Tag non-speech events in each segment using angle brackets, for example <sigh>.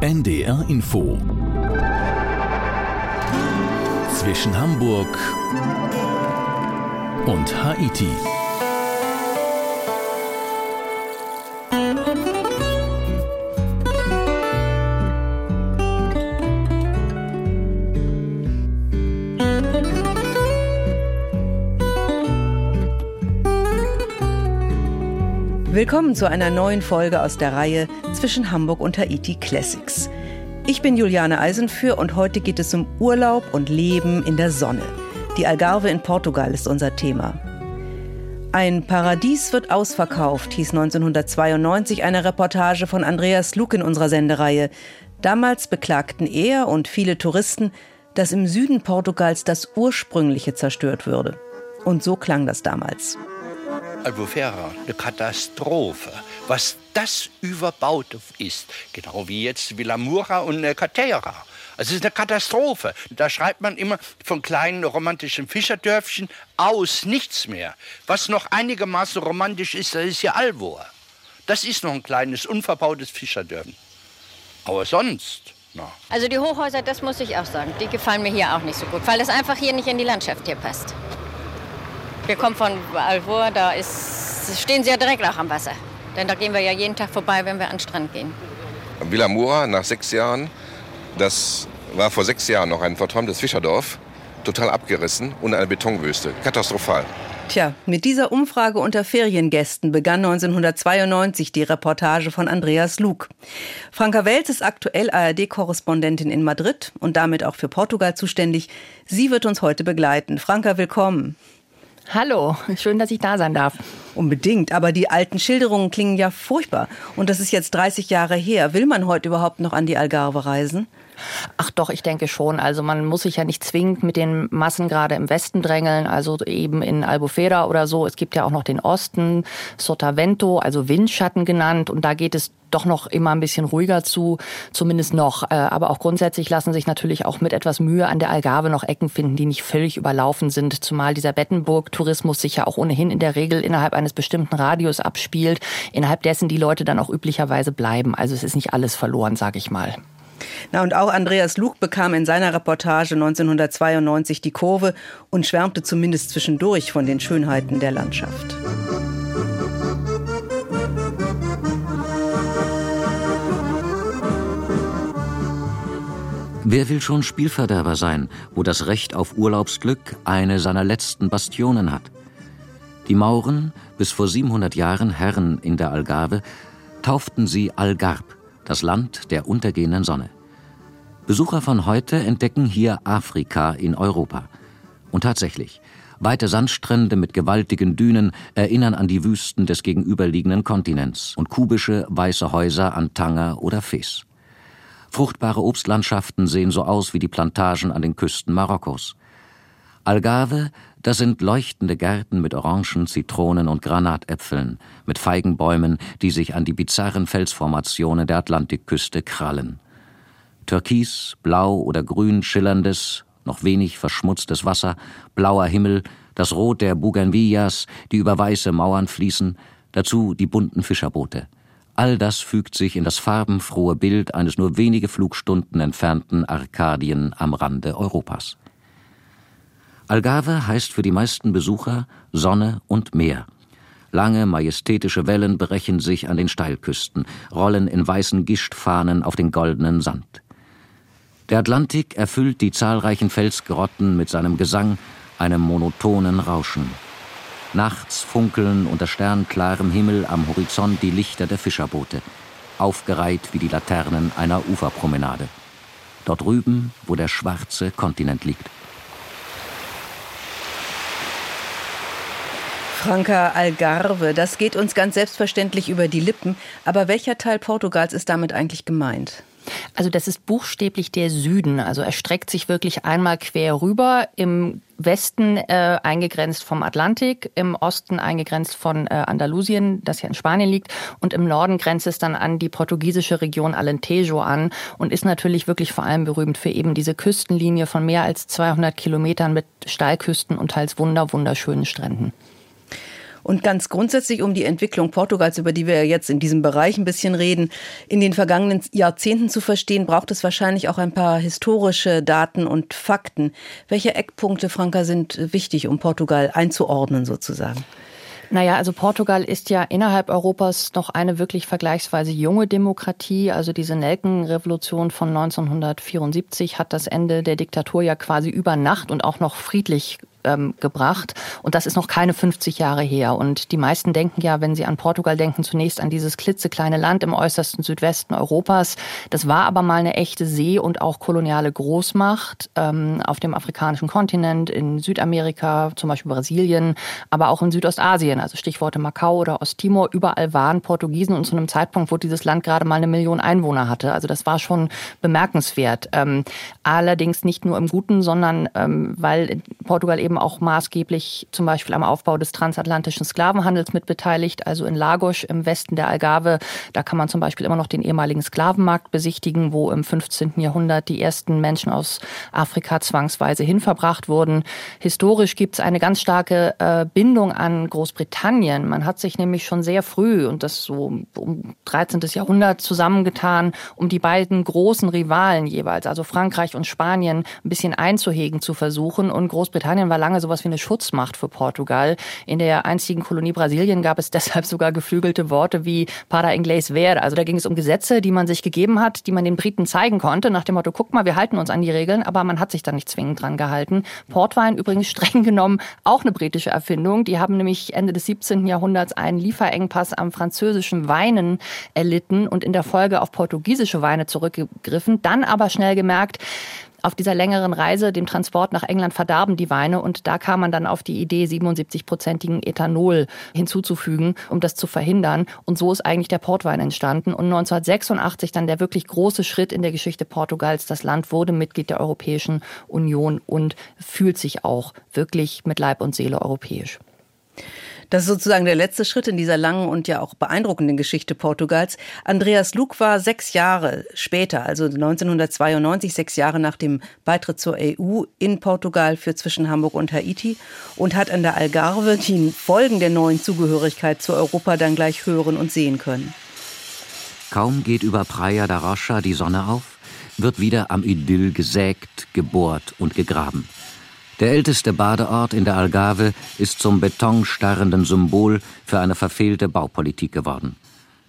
NDR Info zwischen Hamburg und Haiti. Willkommen zu einer neuen Folge aus der Reihe zwischen Hamburg und Haiti Classics. Ich bin Juliane Eisenführ und heute geht es um Urlaub und Leben in der Sonne. Die Algarve in Portugal ist unser Thema. Ein Paradies wird ausverkauft, hieß 1992 eine Reportage von Andreas Luke in unserer Sendereihe. Damals beklagten er und viele Touristen, dass im Süden Portugals das Ursprüngliche zerstört würde. Und so klang das damals. Albufera, eine Katastrophe. Was das überbaut ist, genau wie jetzt Villamura und äh, Catera. Also es ist eine Katastrophe. Da schreibt man immer von kleinen romantischen Fischerdörfchen aus nichts mehr. Was noch einigermaßen romantisch ist, das ist ja Alvor. Das ist noch ein kleines, unverbautes Fischerdörfchen. Aber sonst, na. Also die Hochhäuser, das muss ich auch sagen, die gefallen mir hier auch nicht so gut, weil das einfach hier nicht in die Landschaft hier passt. Wir kommen von Alvor, da ist, stehen sie ja direkt auch am Wasser. Denn da gehen wir ja jeden Tag vorbei, wenn wir an den Strand gehen. Villa Mura nach sechs Jahren, das war vor sechs Jahren noch ein verträumtes Fischerdorf, total abgerissen und eine Betonwüste. Katastrophal. Tja, mit dieser Umfrage unter Feriengästen begann 1992 die Reportage von Andreas Lug. Franka Welz ist aktuell ARD-Korrespondentin in Madrid und damit auch für Portugal zuständig. Sie wird uns heute begleiten. Franka, willkommen. Hallo, schön, dass ich da sein darf. Unbedingt, aber die alten Schilderungen klingen ja furchtbar. Und das ist jetzt 30 Jahre her. Will man heute überhaupt noch an die Algarve reisen? Ach doch, ich denke schon. Also man muss sich ja nicht zwingend mit den Massen gerade im Westen drängeln, also eben in Albufera oder so. Es gibt ja auch noch den Osten, Sotavento, also Windschatten genannt. Und da geht es doch noch immer ein bisschen ruhiger zu, zumindest noch. Äh, aber auch grundsätzlich lassen sich natürlich auch mit etwas Mühe an der Algarve noch Ecken finden, die nicht völlig überlaufen sind. Zumal dieser Bettenburg-Tourismus sich ja auch ohnehin in der Regel innerhalb eines bestimmten Radius abspielt, innerhalb dessen die Leute dann auch üblicherweise bleiben. Also es ist nicht alles verloren, sage ich mal. Na und auch Andreas Luch bekam in seiner Reportage 1992 die Kurve und schwärmte zumindest zwischendurch von den Schönheiten der Landschaft. Wer will schon Spielverderber sein, wo das Recht auf Urlaubsglück eine seiner letzten Bastionen hat? Die Mauren, bis vor 700 Jahren Herren in der Algarve, tauften sie Algarb, das Land der untergehenden Sonne. Besucher von heute entdecken hier Afrika in Europa. Und tatsächlich, weite Sandstrände mit gewaltigen Dünen erinnern an die Wüsten des gegenüberliegenden Kontinents und kubische weiße Häuser an Tanger oder Fes. Fruchtbare Obstlandschaften sehen so aus wie die Plantagen an den Küsten Marokkos. Algarve, das sind leuchtende Gärten mit Orangen, Zitronen und Granatäpfeln, mit Feigenbäumen, die sich an die bizarren Felsformationen der Atlantikküste krallen. Türkis, blau oder grün schillerndes, noch wenig verschmutztes Wasser, blauer Himmel, das Rot der Bougainvillas, die über weiße Mauern fließen, dazu die bunten Fischerboote. All das fügt sich in das farbenfrohe Bild eines nur wenige Flugstunden entfernten Arkadien am Rande Europas. Algarve heißt für die meisten Besucher Sonne und Meer. Lange majestätische Wellen brechen sich an den Steilküsten, rollen in weißen Gischtfahnen auf den goldenen Sand. Der Atlantik erfüllt die zahlreichen Felsgrotten mit seinem Gesang, einem monotonen Rauschen. Nachts funkeln unter sternklarem Himmel am Horizont die Lichter der Fischerboote, aufgereiht wie die Laternen einer Uferpromenade. Dort drüben, wo der schwarze Kontinent liegt. Franka Algarve, das geht uns ganz selbstverständlich über die Lippen. Aber welcher Teil Portugals ist damit eigentlich gemeint? Also das ist buchstäblich der Süden. Also er streckt sich wirklich einmal quer rüber. Im Westen äh, eingegrenzt vom Atlantik, im Osten eingegrenzt von äh, Andalusien, das ja in Spanien liegt, und im Norden grenzt es dann an die portugiesische Region Alentejo an und ist natürlich wirklich vor allem berühmt für eben diese Küstenlinie von mehr als 200 Kilometern mit Steilküsten und teils wunder wunderschönen Stränden. Und ganz grundsätzlich um die Entwicklung Portugals, über die wir jetzt in diesem Bereich ein bisschen reden, in den vergangenen Jahrzehnten zu verstehen, braucht es wahrscheinlich auch ein paar historische Daten und Fakten. Welche Eckpunkte, Franka, sind wichtig, um Portugal einzuordnen sozusagen? Naja, also Portugal ist ja innerhalb Europas noch eine wirklich vergleichsweise junge Demokratie. Also diese Nelkenrevolution von 1974 hat das Ende der Diktatur ja quasi über Nacht und auch noch friedlich ähm, gebracht. Und das ist noch keine 50 Jahre her. Und die meisten denken ja, wenn sie an Portugal denken, zunächst an dieses klitzekleine Land im äußersten Südwesten Europas. Das war aber mal eine echte See- und auch koloniale Großmacht ähm, auf dem afrikanischen Kontinent, in Südamerika, zum Beispiel Brasilien, aber auch in Südostasien, also Stichworte Macau oder Osttimor. Überall waren Portugiesen und zu einem Zeitpunkt, wo dieses Land gerade mal eine Million Einwohner hatte. Also das war schon bemerkenswert. Ähm, allerdings nicht nur im Guten, sondern ähm, weil Portugal eben auch maßgeblich zum Beispiel am Aufbau des transatlantischen Sklavenhandels mitbeteiligt, also in Lagos im Westen der Algarve. Da kann man zum Beispiel immer noch den ehemaligen Sklavenmarkt besichtigen, wo im 15. Jahrhundert die ersten Menschen aus Afrika zwangsweise hinverbracht wurden. Historisch gibt es eine ganz starke äh, Bindung an Großbritannien. Man hat sich nämlich schon sehr früh und das so um 13. Jahrhundert zusammengetan, um die beiden großen Rivalen jeweils, also Frankreich und Spanien, ein bisschen einzuhegen zu versuchen. Und Großbritannien war lange sowas wie eine Schutzmacht für Portugal. In der einzigen Kolonie Brasilien gab es <laughs> deshalb sogar geflügelte Worte wie para inglês ver. Also da ging es um Gesetze, die man sich gegeben hat, die man den Briten zeigen konnte, nach dem Motto, guck mal, wir halten uns an die Regeln, aber man hat sich da nicht zwingend dran gehalten. Portwein übrigens <laughs> streng genommen auch eine britische Erfindung. Die haben nämlich Ende des 17. Jahrhunderts einen Lieferengpass am französischen Weinen erlitten und in der Folge auf portugiesische Weine zurückgegriffen, dann aber schnell gemerkt, auf dieser längeren Reise, dem Transport nach England, verdarben die Weine und da kam man dann auf die Idee, 77-prozentigen Ethanol hinzuzufügen, um das zu verhindern. Und so ist eigentlich der Portwein entstanden. Und 1986 dann der wirklich große Schritt in der Geschichte Portugals. Das Land wurde Mitglied der Europäischen Union und fühlt sich auch wirklich mit Leib und Seele europäisch. Das ist sozusagen der letzte Schritt in dieser langen und ja auch beeindruckenden Geschichte Portugals. Andreas Luck war sechs Jahre später, also 1992, sechs Jahre nach dem Beitritt zur EU in Portugal für zwischen Hamburg und Haiti und hat an der Algarve die Folgen der neuen Zugehörigkeit zu Europa dann gleich hören und sehen können. Kaum geht über Praia da Rocha die Sonne auf, wird wieder am Idyll gesägt, gebohrt und gegraben. Der älteste Badeort in der Algarve ist zum betonstarrenden Symbol für eine verfehlte Baupolitik geworden.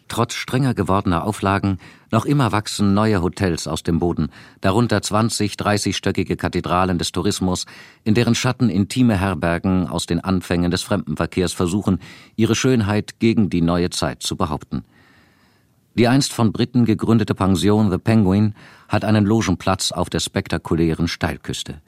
Trotz strenger gewordener Auflagen noch immer wachsen neue Hotels aus dem Boden, darunter 20, 30-stöckige Kathedralen des Tourismus, in deren Schatten intime Herbergen aus den Anfängen des Fremdenverkehrs versuchen, ihre Schönheit gegen die neue Zeit zu behaupten. Die einst von Briten gegründete Pension The Penguin hat einen Logenplatz auf der spektakulären Steilküste.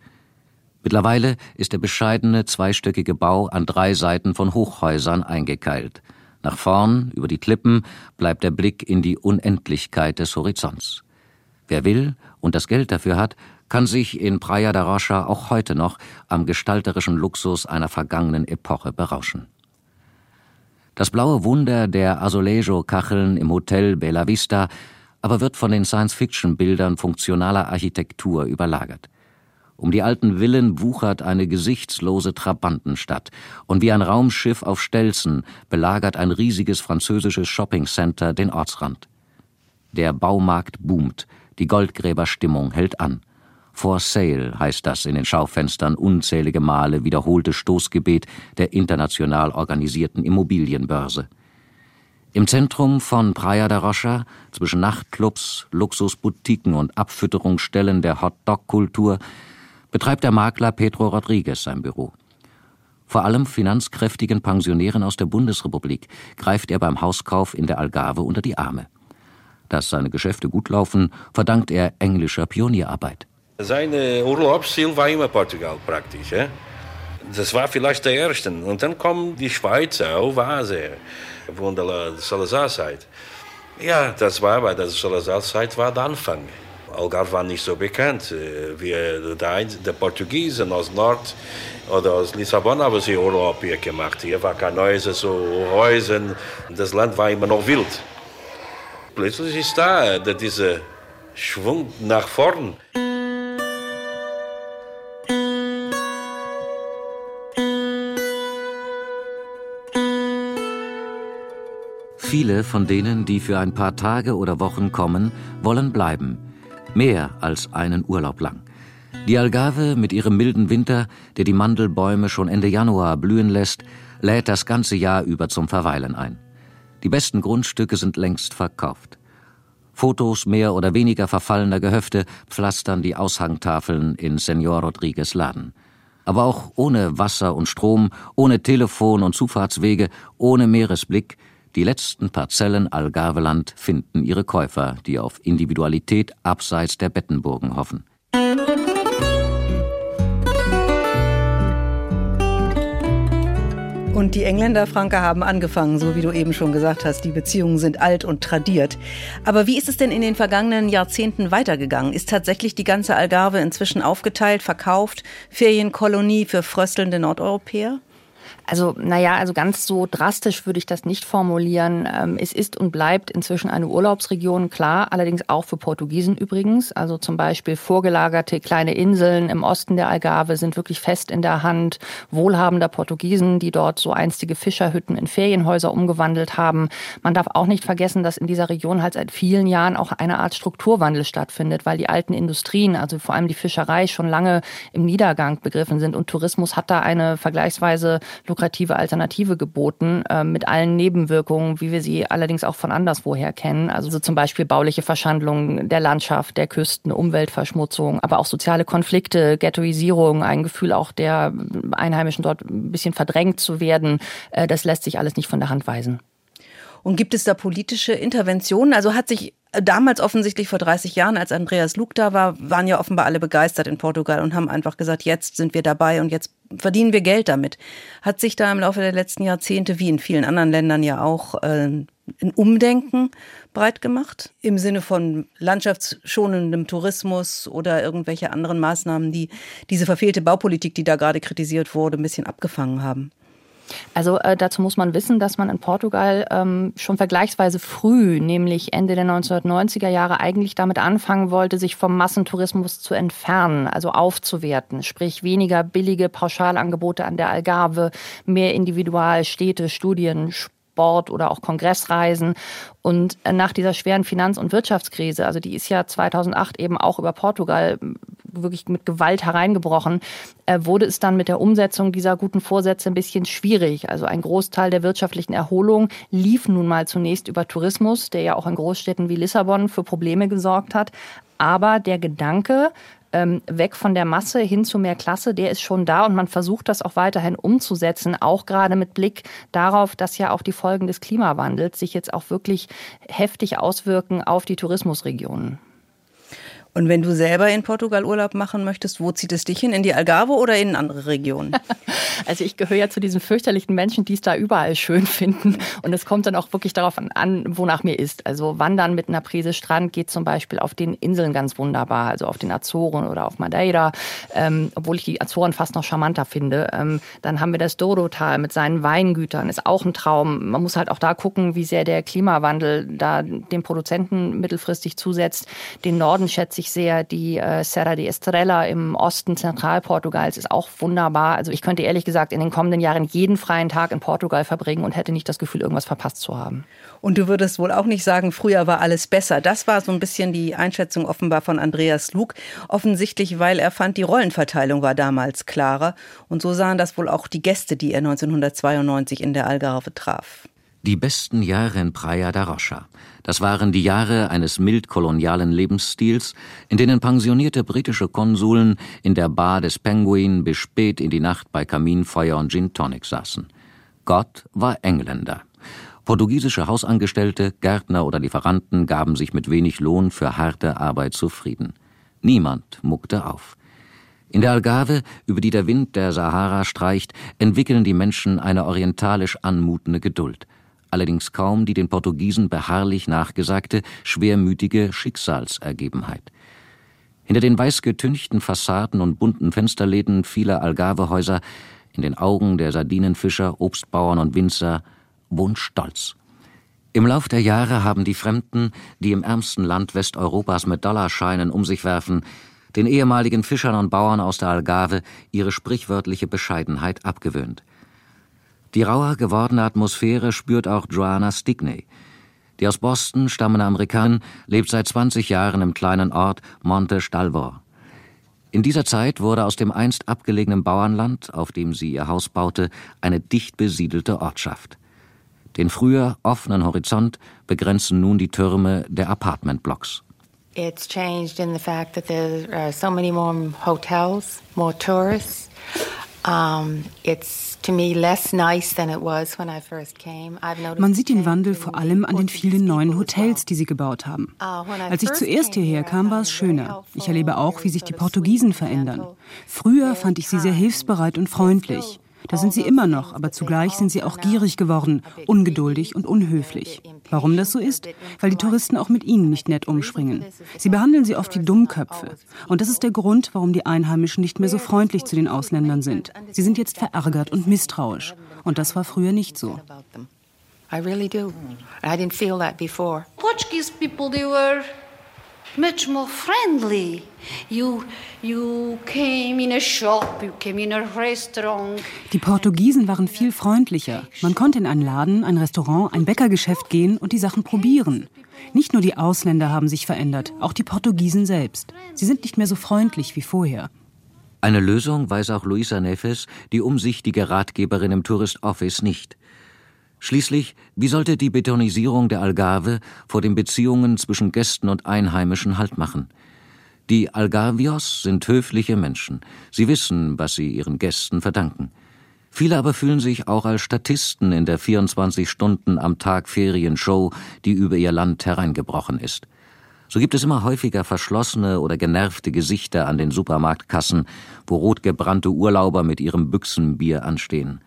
Mittlerweile ist der bescheidene zweistöckige Bau an drei Seiten von Hochhäusern eingekeilt. Nach vorn, über die Klippen, bleibt der Blick in die Unendlichkeit des Horizonts. Wer will und das Geld dafür hat, kann sich in Praia da Rocha auch heute noch am gestalterischen Luxus einer vergangenen Epoche berauschen. Das blaue Wunder der Azulejo-Kacheln im Hotel Bella Vista aber wird von den Science-Fiction-Bildern funktionaler Architektur überlagert. Um die alten Villen wuchert eine gesichtslose Trabantenstadt, und wie ein Raumschiff auf Stelzen belagert ein riesiges französisches Shoppingcenter den Ortsrand. Der Baumarkt boomt, die Goldgräberstimmung hält an. For sale heißt das in den Schaufenstern unzählige Male wiederholte Stoßgebet der international organisierten Immobilienbörse. Im Zentrum von Praia da Rocha, zwischen Nachtclubs, Luxusboutiquen und Abfütterungsstellen der Hotdog-Kultur, betreibt der Makler Pedro Rodriguez sein Büro. Vor allem finanzkräftigen Pensionären aus der Bundesrepublik greift er beim Hauskauf in der Algarve unter die Arme. Dass seine Geschäfte gut laufen, verdankt er englischer Pionierarbeit. Sein Urlaubsziel war immer Portugal praktisch. Das war vielleicht der erste. Und dann kommen die Schweizer, auch war sehr, von der Salazar-Zeit. Ja, das war bei der Salazar-Zeit war der Anfang. Algarve war nicht so bekannt. Wir, der, Portugiesen aus Nord oder aus Lissabon haben sie Urlaub hier gemacht. Hier war kein Häuser, so Häuser. Das Land war immer noch wild. Plötzlich ist da dieser Schwung nach vorn. Viele von denen, die für ein paar Tage oder Wochen kommen, wollen bleiben. Mehr als einen Urlaub lang. Die Algarve mit ihrem milden Winter, der die Mandelbäume schon Ende Januar blühen lässt, lädt das ganze Jahr über zum Verweilen ein. Die besten Grundstücke sind längst verkauft. Fotos mehr oder weniger verfallener Gehöfte pflastern die Aushangtafeln in Senor Rodriguez Laden. Aber auch ohne Wasser und Strom, ohne Telefon und Zufahrtswege, ohne Meeresblick, die letzten Parzellen Algarveland finden ihre Käufer, die auf Individualität abseits der Bettenburgen hoffen. Und die Engländer, Franke, haben angefangen, so wie du eben schon gesagt hast. Die Beziehungen sind alt und tradiert. Aber wie ist es denn in den vergangenen Jahrzehnten weitergegangen? Ist tatsächlich die ganze Algarve inzwischen aufgeteilt, verkauft, Ferienkolonie für fröstelnde Nordeuropäer? Also, naja, also ganz so drastisch würde ich das nicht formulieren. Ähm, es ist und bleibt inzwischen eine Urlaubsregion, klar, allerdings auch für Portugiesen übrigens. Also zum Beispiel vorgelagerte kleine Inseln im Osten der Algarve sind wirklich fest in der Hand wohlhabender Portugiesen, die dort so einstige Fischerhütten in Ferienhäuser umgewandelt haben. Man darf auch nicht vergessen, dass in dieser Region halt seit vielen Jahren auch eine Art Strukturwandel stattfindet, weil die alten Industrien, also vor allem die Fischerei, schon lange im Niedergang begriffen sind und Tourismus hat da eine vergleichsweise lukrative Alternative geboten, äh, mit allen Nebenwirkungen, wie wir sie allerdings auch von anderswoher kennen. Also so zum Beispiel bauliche Verschandlung der Landschaft, der Küsten, Umweltverschmutzung, aber auch soziale Konflikte, Ghettoisierung, ein Gefühl auch der Einheimischen dort ein bisschen verdrängt zu werden. Äh, das lässt sich alles nicht von der Hand weisen. Und gibt es da politische Interventionen? Also hat sich damals offensichtlich vor 30 Jahren, als Andreas Luke da war, waren ja offenbar alle begeistert in Portugal und haben einfach gesagt, jetzt sind wir dabei und jetzt verdienen wir Geld damit. Hat sich da im Laufe der letzten Jahrzehnte, wie in vielen anderen Ländern ja auch, äh, ein Umdenken breit gemacht? Im Sinne von landschaftsschonendem Tourismus oder irgendwelche anderen Maßnahmen, die diese verfehlte Baupolitik, die da gerade kritisiert wurde, ein bisschen abgefangen haben? Also äh, dazu muss man wissen, dass man in Portugal ähm, schon vergleichsweise früh, nämlich Ende der 1990er Jahre, eigentlich damit anfangen wollte, sich vom Massentourismus zu entfernen, also aufzuwerten. Sprich weniger billige Pauschalangebote an der Algarve, mehr Individualstädte, Studien, Sport oder auch Kongressreisen. Und äh, nach dieser schweren Finanz- und Wirtschaftskrise, also die ist ja 2008 eben auch über Portugal wirklich mit Gewalt hereingebrochen, äh, wurde es dann mit der Umsetzung dieser guten Vorsätze ein bisschen schwierig. Also ein Großteil der wirtschaftlichen Erholung lief nun mal zunächst über Tourismus, der ja auch in Großstädten wie Lissabon für Probleme gesorgt hat. Aber der Gedanke, ähm, weg von der Masse hin zu mehr Klasse, der ist schon da und man versucht das auch weiterhin umzusetzen, auch gerade mit Blick darauf, dass ja auch die Folgen des Klimawandels sich jetzt auch wirklich heftig auswirken auf die Tourismusregionen. Und wenn du selber in Portugal Urlaub machen möchtest, wo zieht es dich hin? In die Algarve oder in andere Regionen? <laughs> Also ich gehöre ja zu diesen fürchterlichen Menschen, die es da überall schön finden. Und es kommt dann auch wirklich darauf an, wonach mir ist. Also Wandern mit einer Prise Strand geht zum Beispiel auf den Inseln ganz wunderbar, also auf den Azoren oder auf Madeira, ähm, obwohl ich die Azoren fast noch charmanter finde. Ähm, dann haben wir das Douro-Tal mit seinen Weingütern, ist auch ein Traum. Man muss halt auch da gucken, wie sehr der Klimawandel da den Produzenten mittelfristig zusetzt. Den Norden schätze ich sehr. Die äh, Serra de Estrella im Osten Zentralportugals ist auch wunderbar. Also ich könnte ehrlich gesagt in den kommenden Jahren jeden freien Tag in Portugal verbringen und hätte nicht das Gefühl, irgendwas verpasst zu haben. Und du würdest wohl auch nicht sagen, früher war alles besser. Das war so ein bisschen die Einschätzung offenbar von Andreas Lug. Offensichtlich, weil er fand, die Rollenverteilung war damals klarer. Und so sahen das wohl auch die Gäste, die er 1992 in der Algarve traf. Die besten Jahre in Praia da Rocha. Das waren die Jahre eines mild-kolonialen Lebensstils, in denen pensionierte britische Konsuln in der Bar des Penguin bis spät in die Nacht bei Kaminfeuer und Gin Tonic saßen. Gott war Engländer. Portugiesische Hausangestellte, Gärtner oder Lieferanten gaben sich mit wenig Lohn für harte Arbeit zufrieden. Niemand muckte auf. In der Algarve, über die der Wind der Sahara streicht, entwickeln die Menschen eine orientalisch anmutende Geduld allerdings kaum die den Portugiesen beharrlich nachgesagte, schwermütige Schicksalsergebenheit. Hinter den weißgetünchten Fassaden und bunten Fensterläden vieler Algarvehäuser, in den Augen der Sardinenfischer, Obstbauern und Winzer, wohnt Stolz. Im Lauf der Jahre haben die Fremden, die im ärmsten Land Westeuropas mit Dollarscheinen um sich werfen, den ehemaligen Fischern und Bauern aus der Algarve ihre sprichwörtliche Bescheidenheit abgewöhnt. Die rauer gewordene Atmosphäre spürt auch Joanna Stickney. Die aus Boston stammende Amerikanerin lebt seit 20 Jahren im kleinen Ort Monte Stalvor. In dieser Zeit wurde aus dem einst abgelegenen Bauernland, auf dem sie ihr Haus baute, eine dicht besiedelte Ortschaft. Den früher offenen Horizont begrenzen nun die Türme der Apartmentblocks. It's changed in the fact that there are so many more hotels, more tourists. Man sieht den Wandel vor allem an den vielen neuen Hotels, die sie gebaut haben. Uh, Als ich zuerst hierher kam, war es schöner. Ich erlebe auch, wie sich die Portugiesen verändern. Früher fand ich sie sehr hilfsbereit und freundlich. Da sind sie immer noch, aber zugleich sind sie auch gierig geworden, ungeduldig und unhöflich. Warum das so ist? Weil die Touristen auch mit ihnen nicht nett umspringen. Sie behandeln sie oft wie Dummköpfe. Und das ist der Grund, warum die Einheimischen nicht mehr so freundlich zu den Ausländern sind. Sie sind jetzt verärgert und misstrauisch. Und das war früher nicht so. I really do. I didn't feel that before. Portuguese people, they were much more friendly. You, you came in a shop, you came in a restaurant. Die Portugiesen waren viel freundlicher. Man konnte in einen Laden, ein Restaurant, ein Bäckergeschäft gehen und die Sachen probieren. Nicht nur die Ausländer haben sich verändert, auch die Portugiesen selbst. Sie sind nicht mehr so freundlich wie vorher. Eine Lösung weiß auch Luisa Neves, die umsichtige Ratgeberin im Tourist Office, nicht. Schließlich, wie sollte die Betonisierung der Algarve vor den Beziehungen zwischen Gästen und Einheimischen Halt machen? Die Algarvios sind höfliche Menschen. Sie wissen, was sie ihren Gästen verdanken. Viele aber fühlen sich auch als Statisten in der 24 Stunden am Tag Ferienshow, die über ihr Land hereingebrochen ist. So gibt es immer häufiger verschlossene oder genervte Gesichter an den Supermarktkassen, wo rotgebrannte Urlauber mit ihrem Büchsenbier anstehen.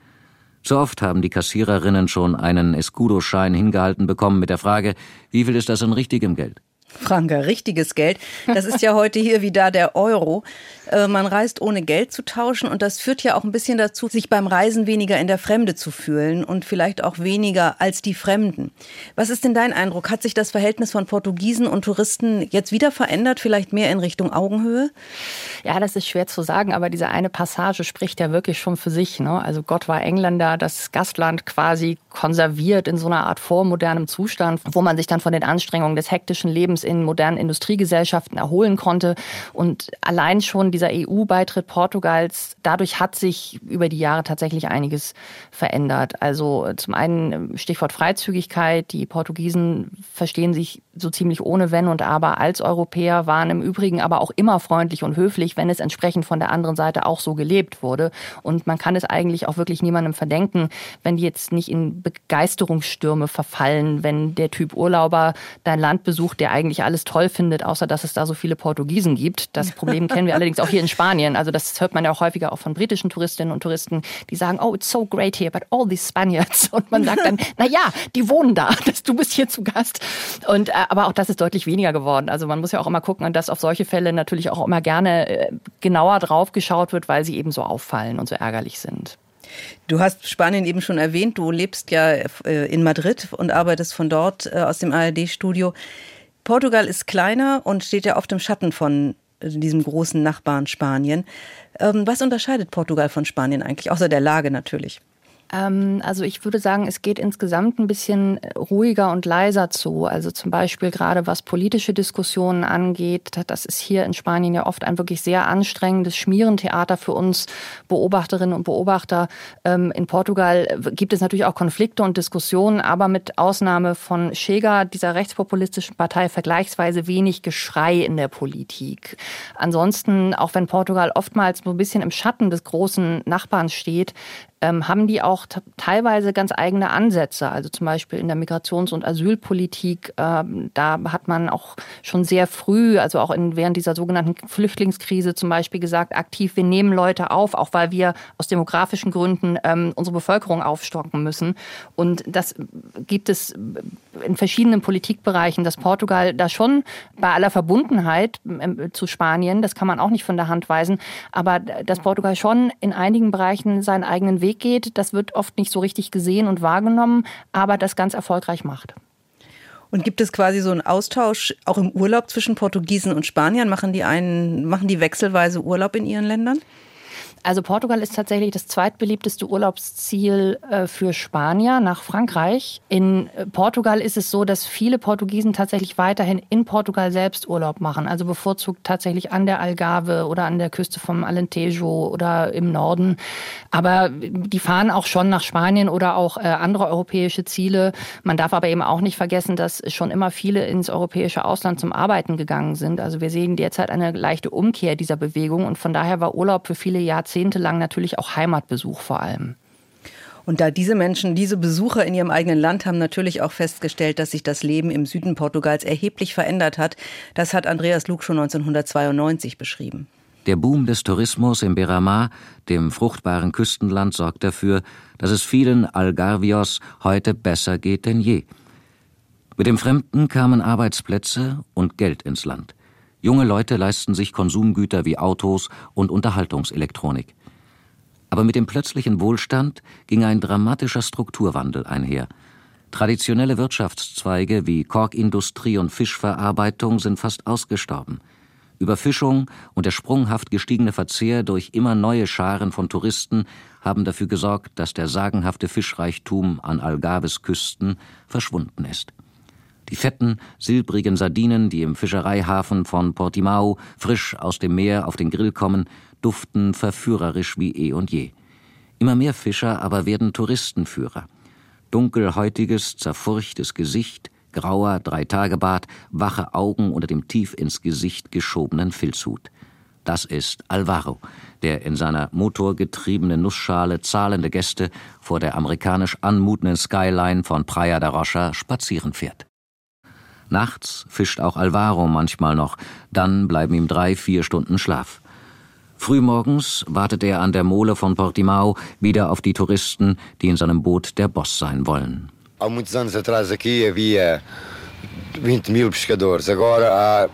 So oft haben die Kassiererinnen schon einen Escudo-Schein hingehalten bekommen mit der Frage, wie viel ist das in richtigem Geld? Franka, richtiges Geld. Das ist ja heute hier wie da der Euro. Äh, man reist ohne Geld zu tauschen und das führt ja auch ein bisschen dazu, sich beim Reisen weniger in der Fremde zu fühlen und vielleicht auch weniger als die Fremden. Was ist denn dein Eindruck? Hat sich das Verhältnis von Portugiesen und Touristen jetzt wieder verändert, vielleicht mehr in Richtung Augenhöhe? Ja, das ist schwer zu sagen, aber diese eine Passage spricht ja wirklich schon für sich. Ne? Also Gott war Engländer, das Gastland quasi konserviert in so einer Art vormodernem Zustand, wo man sich dann von den Anstrengungen des hektischen Lebens in modernen Industriegesellschaften erholen konnte. Und allein schon dieser EU-Beitritt Portugals, dadurch hat sich über die Jahre tatsächlich einiges verändert. Also zum einen Stichwort Freizügigkeit. Die Portugiesen verstehen sich so ziemlich ohne Wenn und Aber als Europäer, waren im Übrigen aber auch immer freundlich und höflich, wenn es entsprechend von der anderen Seite auch so gelebt wurde. Und man kann es eigentlich auch wirklich niemandem verdenken, wenn die jetzt nicht in Begeisterungsstürme verfallen, wenn der Typ Urlauber dein Land besucht, der eigentlich alles toll findet, außer dass es da so viele Portugiesen gibt. Das Problem kennen wir <laughs> allerdings auch hier in Spanien. Also das hört man ja auch häufiger auch von britischen Touristinnen und Touristen, die sagen, oh, it's so great here, but all these Spaniards. <laughs> Und man sagt dann, na ja, die wohnen da, <laughs> du bist hier zu Gast. Und, äh, aber auch das ist deutlich weniger geworden. Also man muss ja auch immer gucken, dass auf solche Fälle natürlich auch immer gerne äh, genauer drauf geschaut wird, weil sie eben so auffallen und so ärgerlich sind. Du hast Spanien eben schon erwähnt. Du lebst ja äh, in Madrid und arbeitest von dort aus dem ARD-Studio. Portugal ist kleiner und steht ja oft im Schatten von diesem großen Nachbarn Spanien. Ähm, was unterscheidet Portugal von Spanien eigentlich, außer der Lage natürlich? Ähm, also ich würde sagen, es geht insgesamt ein bisschen ruhiger und leiser zu. Also zum Beispiel gerade was politische Diskussionen angeht, das ist hier in Spanien ja oft ein wirklich sehr anstrengendes Schmierentheater für uns Beobachterinnen und Beobachter. Ähm, in Portugal gibt es natürlich auch Konflikte und Diskussionen, aber mit Ausnahme von Chega, dieser rechtspopulistischen Partei, vergleichsweise wenig Geschrei in der Politik. Ansonsten, auch wenn Portugal oftmals so ein bisschen im Schatten des großen Nachbarn steht, ähm, haben die auch teilweise ganz eigene Ansätze. Also zum Beispiel in der Migrations- und Asylpolitik, ähm, da hat man auch schon sehr früh, also auch in, während dieser sogenannten Flüchtlingskrise zum Beispiel gesagt, aktiv, wir nehmen Leute auf, auch weil wir aus demografischen Gründen ähm, unsere Bevölkerung aufstocken müssen. Und das gibt es in verschiedenen Politikbereichen, dass Portugal da schon bei aller Verbundenheit ähm, zu Spanien, das kann man auch nicht von der Hand weisen, aber dass Portugal schon in einigen Bereichen seinen eigenen Weg geht, das wird oft nicht so richtig gesehen und wahrgenommen, aber das ganz erfolgreich macht. Und gibt es quasi so einen Austausch auch im Urlaub zwischen Portugiesen und Spaniern? Machen die einen, machen die wechselweise Urlaub in ihren Ländern? Also Portugal ist tatsächlich das zweitbeliebteste Urlaubsziel äh, für Spanier nach Frankreich. In äh, Portugal ist es so, dass viele Portugiesen tatsächlich weiterhin in Portugal selbst Urlaub machen. Also bevorzugt tatsächlich an der Algarve oder an der Küste vom Alentejo oder im Norden. Aber die fahren auch schon nach Spanien oder auch äh, andere europäische Ziele. Man darf aber eben auch nicht vergessen, dass schon immer viele ins europäische Ausland zum Arbeiten gegangen sind. Also wir sehen derzeit eine leichte Umkehr dieser Bewegung und von daher war Urlaub für viele jahrzehntelang natürlich auch Heimatbesuch vor allem. Und da diese Menschen, diese Besucher in ihrem eigenen Land haben natürlich auch festgestellt, dass sich das Leben im Süden Portugals erheblich verändert hat. Das hat Andreas Lug schon 1992 beschrieben. Der Boom des Tourismus im Beramar, dem fruchtbaren Küstenland, sorgt dafür, dass es vielen Algarvios heute besser geht denn je. Mit dem Fremden kamen Arbeitsplätze und Geld ins Land. Junge Leute leisten sich Konsumgüter wie Autos und Unterhaltungselektronik. Aber mit dem plötzlichen Wohlstand ging ein dramatischer Strukturwandel einher. Traditionelle Wirtschaftszweige wie Korkindustrie und Fischverarbeitung sind fast ausgestorben. Überfischung und der sprunghaft gestiegene Verzehr durch immer neue Scharen von Touristen haben dafür gesorgt, dass der sagenhafte Fischreichtum an Algarves Küsten verschwunden ist. Die fetten, silbrigen Sardinen, die im Fischereihafen von Portimao frisch aus dem Meer auf den Grill kommen, duften verführerisch wie eh und je. Immer mehr Fischer aber werden Touristenführer. Dunkelhäutiges, zerfurchtes Gesicht, grauer Dreitagebart, wache Augen unter dem tief ins Gesicht geschobenen Filzhut. Das ist Alvaro, der in seiner motorgetriebenen Nussschale zahlende Gäste vor der amerikanisch anmutenden Skyline von Praia da Rocha spazieren fährt. Nachts fischt auch Alvaro manchmal noch, dann bleiben ihm drei, vier Stunden Schlaf. Frühmorgens wartet er an der Mole von Portimao wieder auf die Touristen, die in seinem Boot der Boss sein wollen. Há muitos anos atrás aqui havia 20 mil pescadores, agora há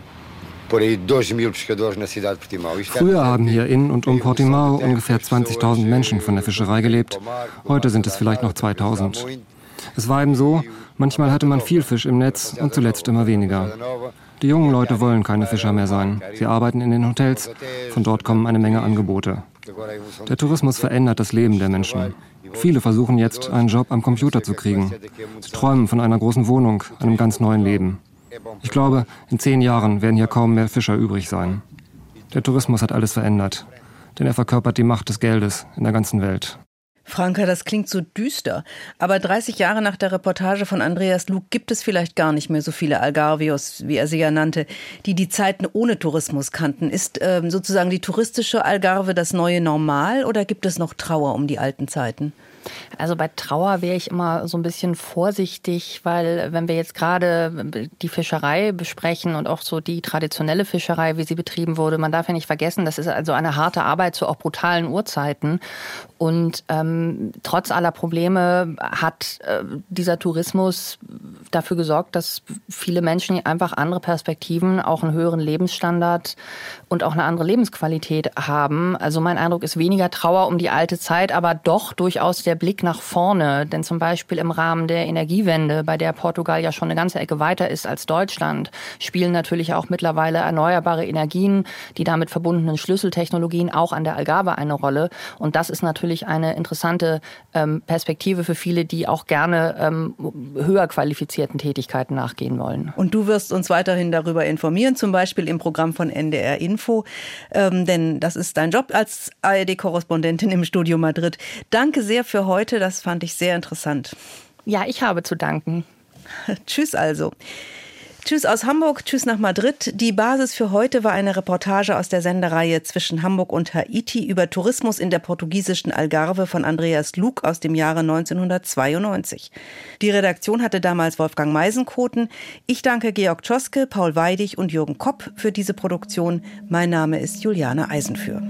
Früher haben hier in und um Portimao ungefähr 20.000 Menschen von der Fischerei gelebt. Heute sind es vielleicht noch 2.000. Es war eben so, manchmal hatte man viel Fisch im Netz und zuletzt immer weniger. Die jungen Leute wollen keine Fischer mehr sein. Sie arbeiten in den Hotels. Von dort kommen eine Menge Angebote. Der Tourismus verändert das Leben der Menschen. Viele versuchen jetzt, einen Job am Computer zu kriegen. Sie träumen von einer großen Wohnung, einem ganz neuen Leben. Ich glaube, in zehn Jahren werden hier kaum mehr Fischer übrig sein. Der Tourismus hat alles verändert, denn er verkörpert die Macht des Geldes in der ganzen Welt. Franka, das klingt so düster. Aber 30 Jahre nach der Reportage von Andreas Lug gibt es vielleicht gar nicht mehr so viele Algarvios, wie er sie ja nannte, die die Zeiten ohne Tourismus kannten. Ist ähm, sozusagen die touristische Algarve das neue Normal oder gibt es noch Trauer um die alten Zeiten? Also bei Trauer wäre ich immer so ein bisschen vorsichtig, weil wenn wir jetzt gerade die Fischerei besprechen und auch so die traditionelle Fischerei, wie sie betrieben wurde, man darf ja nicht vergessen, das ist also eine harte Arbeit zu auch brutalen Uhrzeiten. Und ähm, trotz aller Probleme hat äh, dieser Tourismus dafür gesorgt, dass viele Menschen einfach andere Perspektiven, auch einen höheren Lebensstandard und auch eine andere Lebensqualität haben. Also mein Eindruck ist weniger Trauer um die alte Zeit, aber doch durchaus der Blick nach vorne. Denn zum Beispiel im Rahmen der Energiewende, bei der Portugal ja schon eine ganze Ecke weiter ist als Deutschland, spielen natürlich auch mittlerweile erneuerbare Energien, die damit verbundenen Schlüsseltechnologien auch an der Algarve eine Rolle. Und das ist natürlich natürlich eine interessante ähm, Perspektive für viele, die auch gerne ähm, höher qualifizierten Tätigkeiten nachgehen wollen. Und du wirst uns weiterhin darüber informieren, zum Beispiel im Programm von NDR Info, ähm, denn das ist dein Job als ARD-Korrespondentin im Studio Madrid. Danke sehr für heute, das fand ich sehr interessant. Ja, ich habe zu danken. <laughs> Tschüss also. Tschüss aus Hamburg, tschüss nach Madrid. Die Basis für heute war eine Reportage aus der Sendereihe zwischen Hamburg und Haiti über Tourismus in der portugiesischen Algarve von Andreas Lug aus dem Jahre 1992. Die Redaktion hatte damals Wolfgang Meisenkoten. Ich danke Georg Tschoske, Paul Weidig und Jürgen Kopp für diese Produktion. Mein Name ist Juliane Eisenführ.